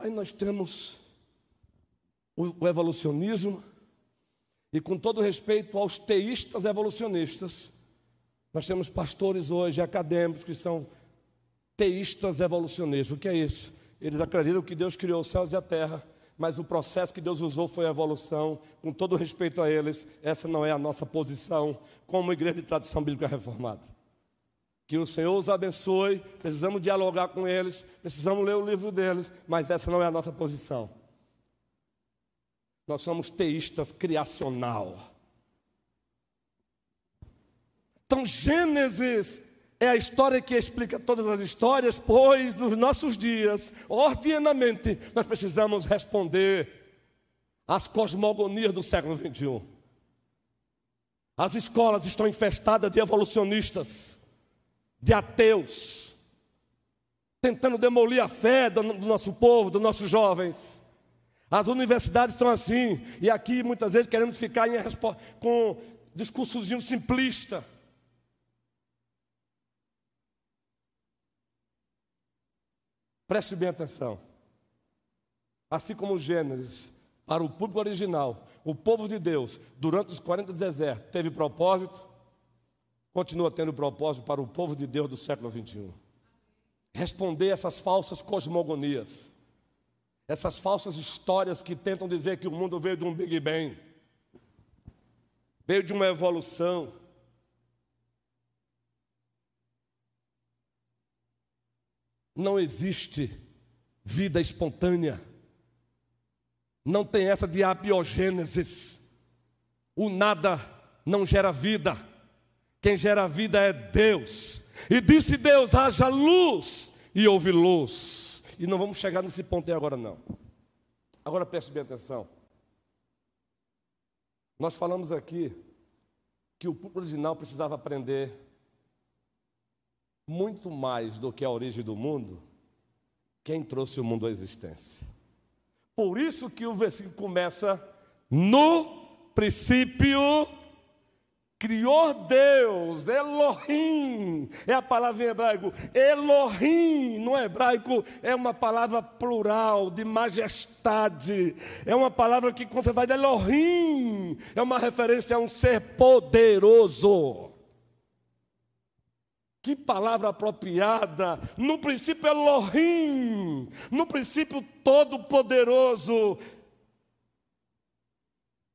Aí nós temos o, evolucionismo, E com todo respeito aos teístas evolucionistas, nós temos pastores hoje, acadêmicos, que são teístas evolucionistas. O que é isso? Eles acreditam que Deus criou os céus e a terra, mas o processo que Deus usou foi a evolução. Com todo respeito a eles, essa não é a nossa posição como igreja de tradição bíblica reformada. Que o Senhor os abençoe, precisamos dialogar com eles, precisamos ler o livro deles, mas essa não é a nossa posição. Nós somos teístas criacional. Então, Gênesis é a história que explica todas as histórias, pois nos nossos dias, ordinamente, nós precisamos responder às cosmogonias do século 21. As escolas estão infestadas de evolucionistas, de ateus, tentando demolir a fé do, nosso povo, dos nossos jovens. As universidades estão assim, e aqui muitas vezes queremos ficar em, com discursozinho simplista. Preste bem atenção. Assim como Gênesis, para o público original, o povo de Deus, durante os 40 desertos, teve propósito, continua tendo propósito para o povo de Deus do século 21. Responder essas falsas cosmogonias essas falsas histórias que tentam dizer que o mundo veio de um Big Bang, veio de uma evolução. Não existe vida espontânea. Não tem essa de abiogênesis. O nada não gera vida. Quem gera vida é Deus. E disse Deus: haja luz, e houve luz. E não vamos chegar nesse ponto aí agora, não. Agora preste bem atenção. Nós falamos aqui que o público original precisava aprender muito mais do que a origem do mundo, quem trouxe o mundo à existência. Por isso que o versículo começa no princípio Criou Deus, Elohim, é a palavra em hebraico. Elohim, no hebraico, é uma palavra plural, de majestade. É uma palavra que, quando você vai de Elohim, é uma referência a um ser poderoso. Que palavra apropriada! No princípio, Elohim, no princípio, todo-poderoso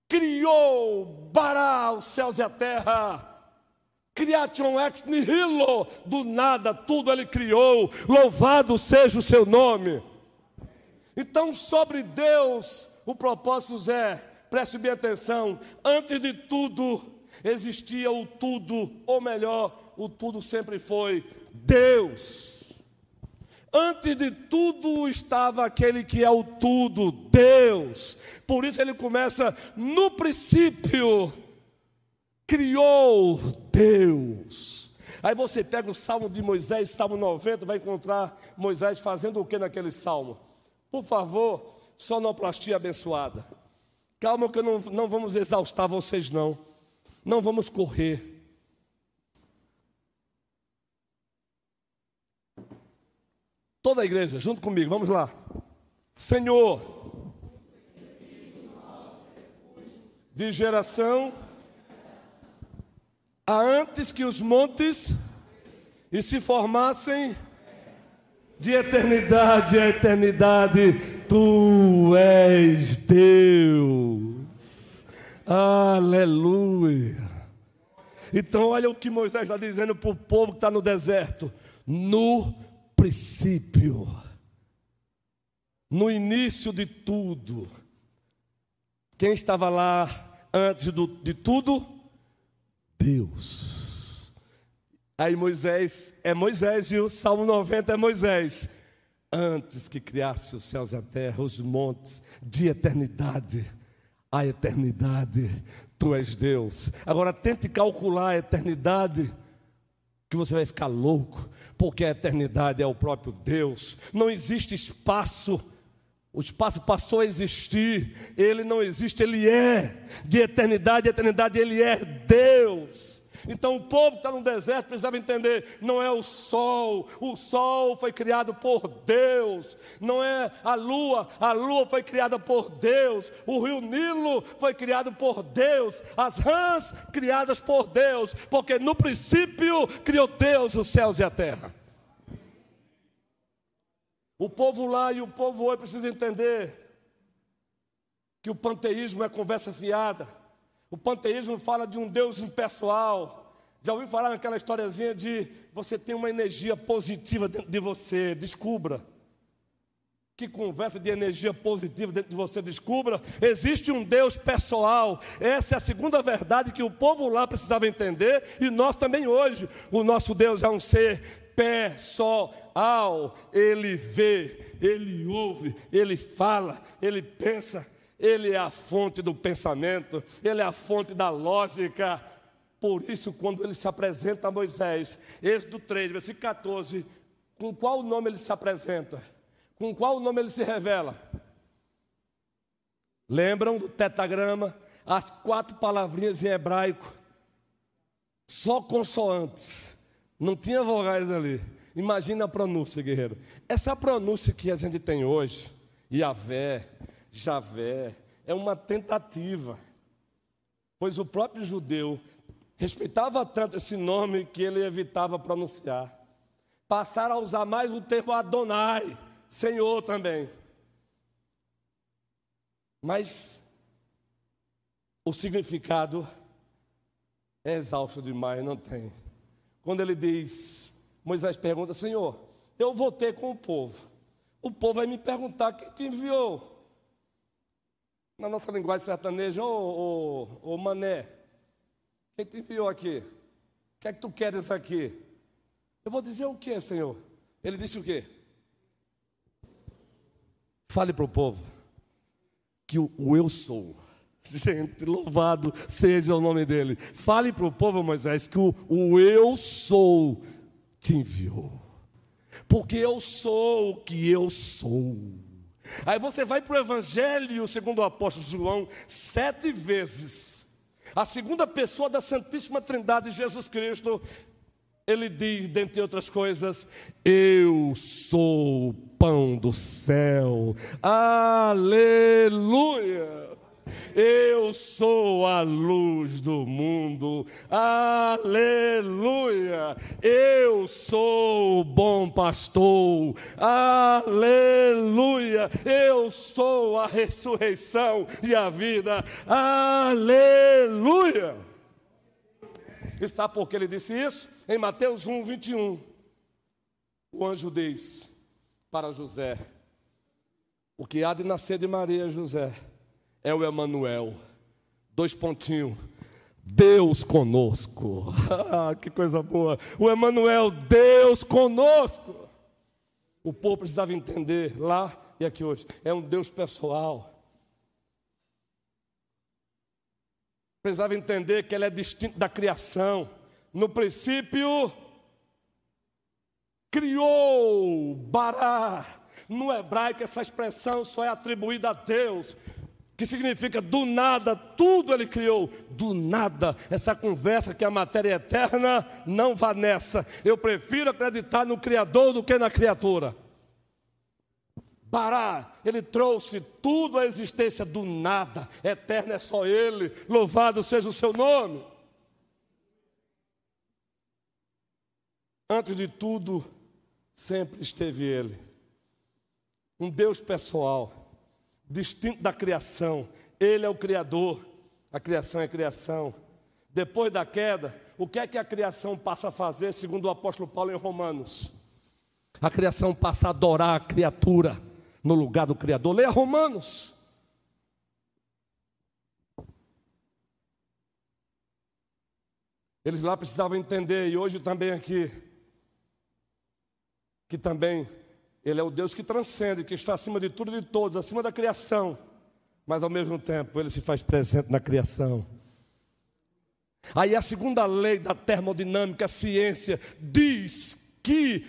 criou Bará os céus e a terra. Criation ex nihilo, do nada tudo ele criou, louvado seja o seu nome. Então, sobre Deus, o propósito é, preste bem atenção, antes de tudo existia o tudo, ou melhor, o tudo sempre foi Deus. Antes de tudo estava aquele que é o tudo, Deus. Por isso ele começa no princípio criou Deus. Aí você pega o Salmo de Moisés, Salmo 90, vai encontrar Moisés fazendo o que naquele salmo? Por favor, sonoplastia abençoada. Calma que não, não vamos exaustar vocês não. Não vamos correr. Toda a igreja, junto comigo, vamos lá. Senhor, de geração a antes que os montes e se formassem de eternidade a eternidade, tu és Deus. Aleluia. Então, olha o que Moisés está dizendo para o povo que está no deserto: no princípio, no início de tudo, quem estava lá antes do, de tudo? Deus. Aí Moisés, é Moisés, e o Salmo 90 é Moisés. Antes que criasse os céus e a terra, os montes, de eternidade a eternidade, tu és Deus. Agora tente calcular a eternidade, que você vai ficar louco porque a eternidade é o próprio Deus. Não existe espaço. O espaço passou a existir, ele não existe, ele é. De eternidade a eternidade, ele é Deus. Então o povo que está no deserto precisava entender: não é o sol, o sol foi criado por Deus, não é a lua, a lua foi criada por Deus, o rio Nilo foi criado por Deus, as rãs criadas por Deus, porque no princípio criou Deus os céus e a terra. O povo lá e o povo hoje precisa entender que o panteísmo é conversa fiada. O panteísmo fala de um Deus impessoal. Já ouviu falar naquela historiazinha de você tem uma energia positiva dentro de você, descubra. Que conversa de energia positiva dentro de você, descubra. Existe um Deus pessoal. Essa é a segunda verdade que o povo lá precisava entender e nós também hoje. O nosso Deus é um ser pessoal. Ele vê, ele ouve, ele fala, ele pensa, ele é a fonte do pensamento, ele é a fonte da lógica. Por isso, quando ele se apresenta a Moisés, Êxodo 3, versículo 14, com qual nome ele se apresenta? Com qual nome ele se revela? Lembram do tetagrama? As quatro palavrinhas em hebraico, só consoantes, não tinha vogais ali. Imagina a pronúncia, guerreiro. Essa pronúncia que a gente tem hoje, Yahvé, Javé, é uma tentativa. Pois o próprio judeu respeitava tanto esse nome que ele evitava pronunciar. Passaram a usar mais o termo Adonai, Senhor também. Mas o significado é exausto demais, não tem. Quando ele diz, Moisés pergunta, Senhor, eu votei com o povo. O povo vai me perguntar quem te enviou na nossa linguagem sertaneja, ô, mané, quem te enviou aqui? O que é que tu queres aqui? Eu vou dizer o que, Senhor? Ele disse o quê? Fale para o povo que o, o eu sou. Gente, louvado seja o nome dele. Fale para o povo, Moisés, que o, o eu sou te enviou. Porque eu sou o que eu sou. Aí você vai para o Evangelho segundo o apóstolo João, sete vezes. A segunda pessoa da Santíssima Trindade, Jesus Cristo, ele diz, dentre outras coisas, Eu sou o pão do céu. Aleluia! Eu sou a luz do mundo, aleluia. Eu sou o bom pastor, aleluia. Eu sou a ressurreição e a vida, aleluia. E sabe por que ele disse isso? Em Mateus 1, 21. O anjo diz para José: O que há de nascer de Maria, José é o Emanuel. Dois pontinhos. Deus conosco. Ah, que coisa boa. O Emanuel, Deus conosco. O povo precisava entender lá e aqui hoje. É um Deus pessoal. Precisava entender que ele é distinto da criação. No princípio, criou, bará. No hebraico, essa expressão só é atribuída a Deus que significa do nada, tudo ele criou, do nada. Essa conversa que a matéria é eterna não vá nessa. Eu prefiro acreditar no Criador do que na criatura. Bará, ele trouxe tudo à existência do nada, eterno é só ele, louvado seja o seu nome. Antes de tudo, sempre esteve ele, um Deus pessoal distinto da criação. Ele é o Criador, a criação é a criação. Depois da queda, o que é que a criação passa a fazer, segundo o apóstolo Paulo em Romanos? A criação passa a adorar a criatura no lugar do Criador. Leia Romanos. Eles lá precisavam entender, e hoje também aqui, que também ele é o Deus que transcende, que está acima de tudo e de todos, acima da criação. Mas ao mesmo tempo, ele se faz presente na criação. Aí a segunda lei da termodinâmica, a ciência, diz que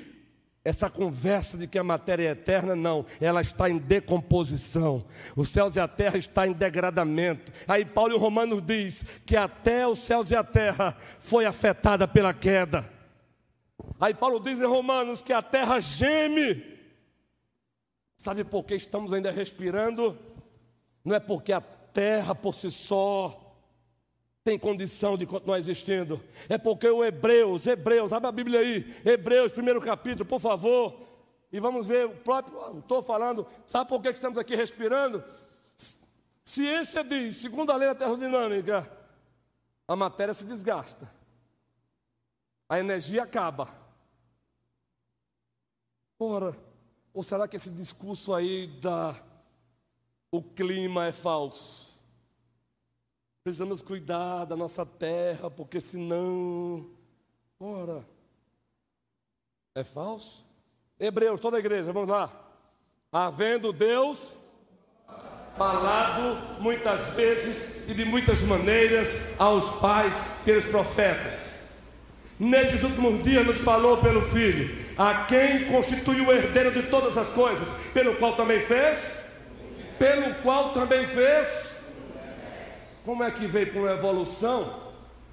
Essa conversa de que a matéria é eterna, não, ela está em decomposição. Os céus e a terra estão em degradamento. Aí Paulo em Romanos diz que até os céus e a terra foi afetada pela queda. Aí Paulo diz em Romanos que a terra geme. Sabe por que estamos ainda respirando? Não é porque a terra por si só tem condição de continuar existindo. É porque o Hebreus, Hebreus, abre a Bíblia aí, Hebreus, primeiro capítulo, por favor. E vamos ver, o próprio autor falando, sabe por que estamos aqui respirando? Ciência diz, segundo a lei da termodinâmica, a matéria se desgasta, a energia acaba. Ora, ou será que esse discurso aí da o clima é falso? Precisamos cuidar da nossa terra, porque senão. Ora. É falso? Hebreus, toda a igreja, vamos lá. Havendo Deus falado muitas vezes e de muitas maneiras aos pais pelos profetas. Nesses últimos dias nos falou pelo Filho, a quem constituiu o herdeiro de todas as coisas, pelo qual também fez, pelo qual também fez como é que veio com evolução?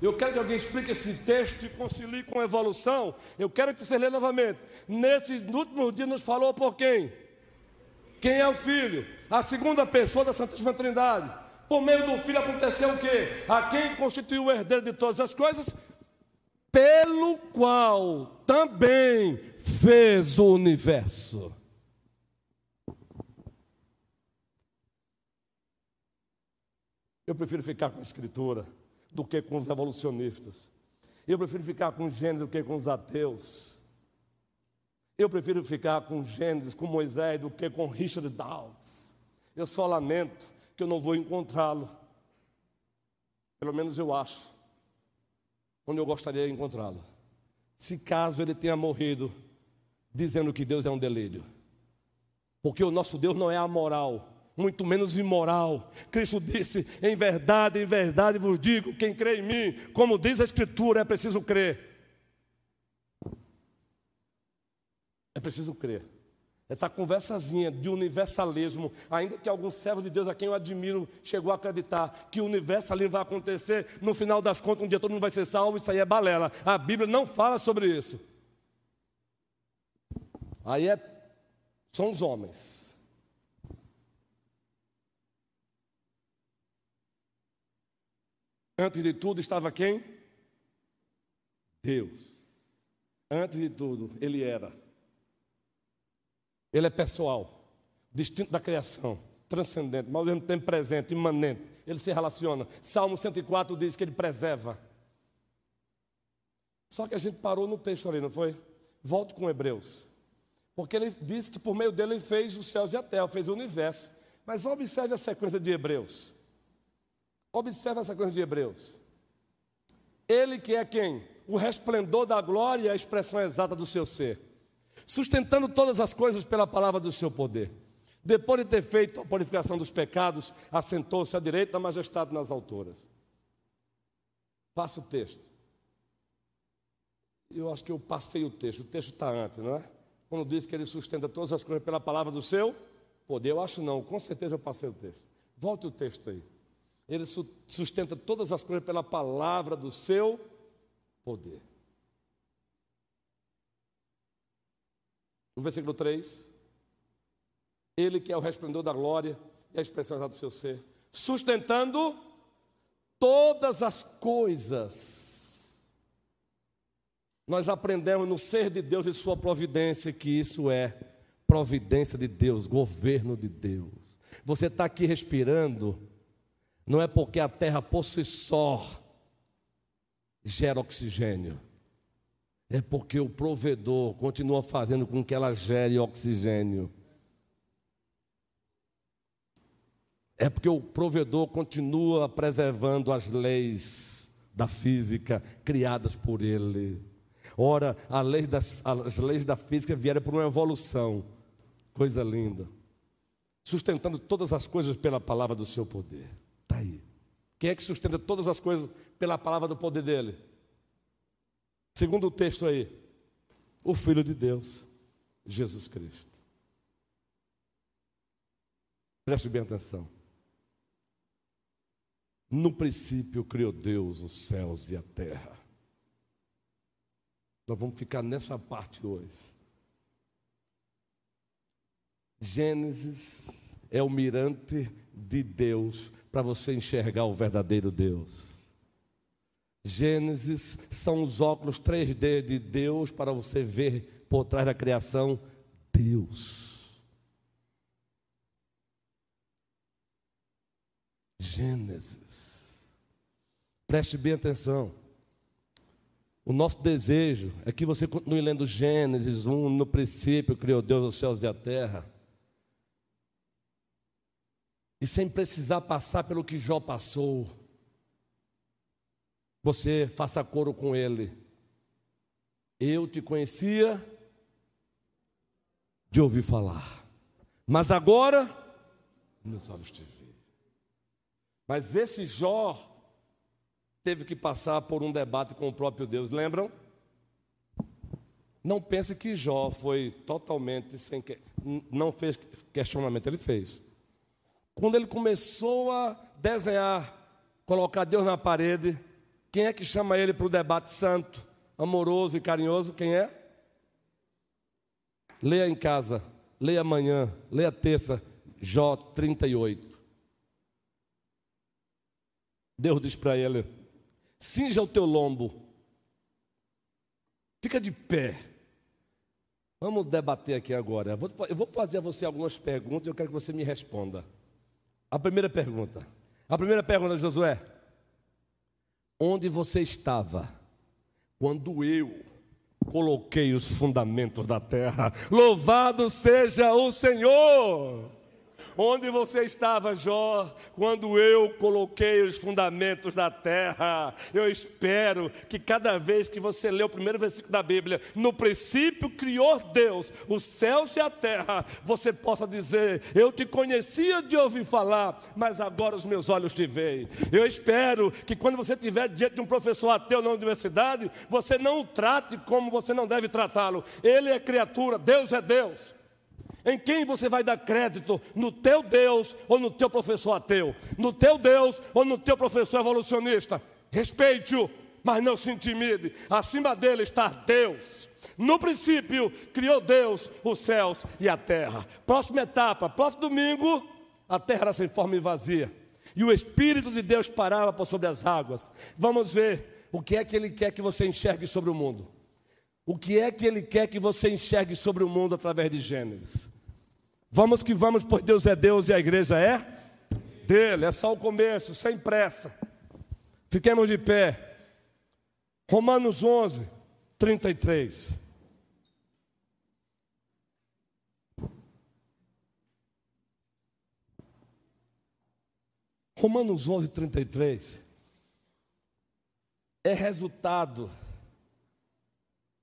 Eu quero que alguém explique esse texto e concilie com evolução. Eu quero que você leia novamente. Nesses últimos dias nos falou por quem? Quem é o Filho? A segunda pessoa da Santíssima Trindade. Por meio do Filho aconteceu o quê? A quem constituiu o herdeiro de todas as coisas, pelo qual também fez o universo. Eu prefiro ficar com a escritura do que com os revolucionistas. Eu prefiro ficar com Gênesis do que com os ateus. Eu prefiro ficar com Gênesis, com Moisés, do que com Richard Dawes. Eu só lamento que eu não vou encontrá-lo. Pelo menos eu acho. Onde eu gostaria de encontrá-lo. Se caso ele tenha morrido dizendo que Deus é um delírio. Porque o nosso Deus não é amoral muito menos imoral. Cristo disse: Em verdade, em verdade vos digo: quem crê em mim, como diz a Escritura, é preciso crer. É preciso crer. Essa conversazinha de universalismo, ainda que alguns servos de Deus a quem eu admiro chegou a acreditar que o universalismo vai acontecer, no final das contas, um dia todo mundo vai ser salvo, isso aí é balela. A Bíblia não fala sobre isso. Aí é, são os homens. Antes de tudo estava quem? Deus. Antes de tudo, Ele era. Ele é pessoal, distinto da criação, transcendente, mas ao mesmo tempo presente, imanente. Ele se relaciona. Salmo 104 diz que ele preserva. Só que a gente parou no texto ali, não foi? Volto com Hebreus. Porque ele diz que por meio dele ele fez os céus e a terra, fez o universo. Mas observe a sequência de Hebreus. Observe essa coisa de Hebreus. Ele que é quem? O resplendor da glória e a expressão exata do seu ser. Sustentando todas as coisas pela palavra do seu poder. Depois de ter feito a purificação dos pecados, assentou-se à direita da majestade nas alturas. Passa o texto. Eu acho que eu passei o texto. O texto está antes, não é? Quando diz que ele sustenta todas as coisas pela palavra do seu poder. Eu acho não, com certeza eu passei o texto. Volte o texto aí. Ele sustenta todas as coisas pela palavra do seu poder. No versículo 3, ele que é o resplendor da glória e a expressão do seu ser, sustentando todas as coisas. Nós aprendemos no ser de Deus e sua providência que isso é providência de Deus, governo de Deus. Você está aqui respirando não é porque a terra por si só gera oxigênio. É porque o provedor continua fazendo com que ela gere oxigênio. É porque o provedor continua preservando as leis da física criadas por ele. Ora, as leis, das, as leis da física vieram por uma evolução. Coisa linda. Sustentando todas as coisas pela palavra do seu poder. Está aí. Quem é que sustenta todas as coisas pela palavra do poder dele? Segundo o texto aí, o Filho de Deus. Jesus Cristo. Preste bem atenção. No princípio criou Deus os céus e a terra. Nós vamos ficar nessa parte hoje. Gênesis é o mirante de Deus para você enxergar o verdadeiro Deus. Gênesis são os óculos 3D de Deus para você ver por trás da criação Deus. Gênesis. Preste bem atenção. O nosso desejo é que você continue lendo Gênesis 1, no princípio criou Deus os céus e a terra. E sem precisar passar pelo que Jó passou, você faça coro com ele. Eu te conhecia de ouvir falar, mas agora meus olhos te veem. Mas esse Jó teve que passar por um debate com o próprio Deus, lembram? Não pense que Jó foi totalmente sem que não fez questionamento, ele fez. Quando ele começou a desenhar, colocar Deus na parede, quem é que chama ele para o debate santo, amoroso e carinhoso? Quem é? Leia em casa, leia amanhã, leia terça, Jó 38. Deus diz para ele: cinja o teu lombo, fica de pé. Vamos debater aqui agora. Eu vou fazer a você algumas perguntas e eu quero que você me responda. A primeira pergunta. A primeira pergunta, Josué. Onde você estava quando eu coloquei os fundamentos da terra? Louvado seja o Senhor! Onde você estava, Jó, quando eu coloquei os fundamentos da terra? Eu espero que cada vez que você lê o primeiro versículo da Bíblia, no princípio criou Deus os céus e a terra, você possa dizer: Eu te conhecia de ouvir falar, mas agora os meus olhos te veem. Eu espero que quando você estiver diante de um professor ateu na universidade, você não o trate como você não deve tratá-lo. Ele é criatura, Deus é Deus. Em quem você vai dar crédito? No teu Deus ou no teu professor ateu? No teu Deus ou no teu professor evolucionista? Respeite-o, mas não se intimide. Acima dele está Deus. No princípio, criou Deus os céus e a terra. Próxima etapa, próximo domingo, a terra era sem forma e vazia. E o Espírito de Deus parava por sobre as águas. Vamos ver o que é que Ele quer que você enxergue sobre o mundo. O que é que Ele quer que você enxergue sobre o mundo através de Gênesis? Vamos que vamos, pois Deus é Deus e a igreja é dele. É só o começo, sem pressa. Fiquemos de pé. Romanos 11, 33. Romanos 11, 33 é resultado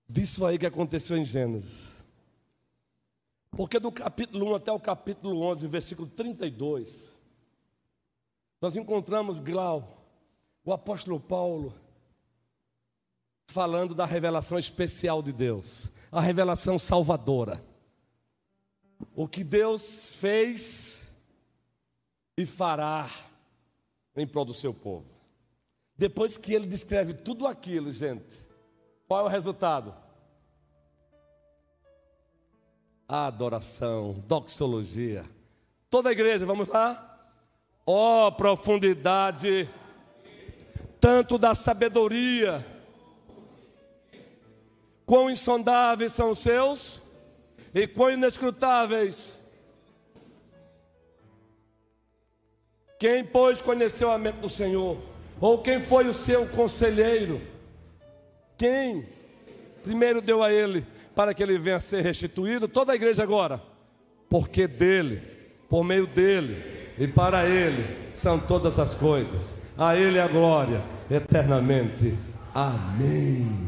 disso aí que aconteceu em Gênesis. Porque do capítulo 1 até o capítulo 11, versículo 32, nós encontramos Glau, o apóstolo Paulo, falando da revelação especial de Deus, a revelação salvadora. O que Deus fez e fará em prol do seu povo. Depois que ele descreve tudo aquilo, gente, qual é o resultado? Adoração, doxologia. Toda a igreja, vamos lá? Ó oh, profundidade, tanto da sabedoria, quão insondáveis são os seus e quão inescrutáveis. Quem, pois, conheceu a mente do Senhor? Ou quem foi o seu conselheiro? Quem primeiro deu a ele para que ele venha a ser restituído, toda a igreja agora, porque dele, por meio dele e para ele são todas as coisas, a ele a glória eternamente. Amém.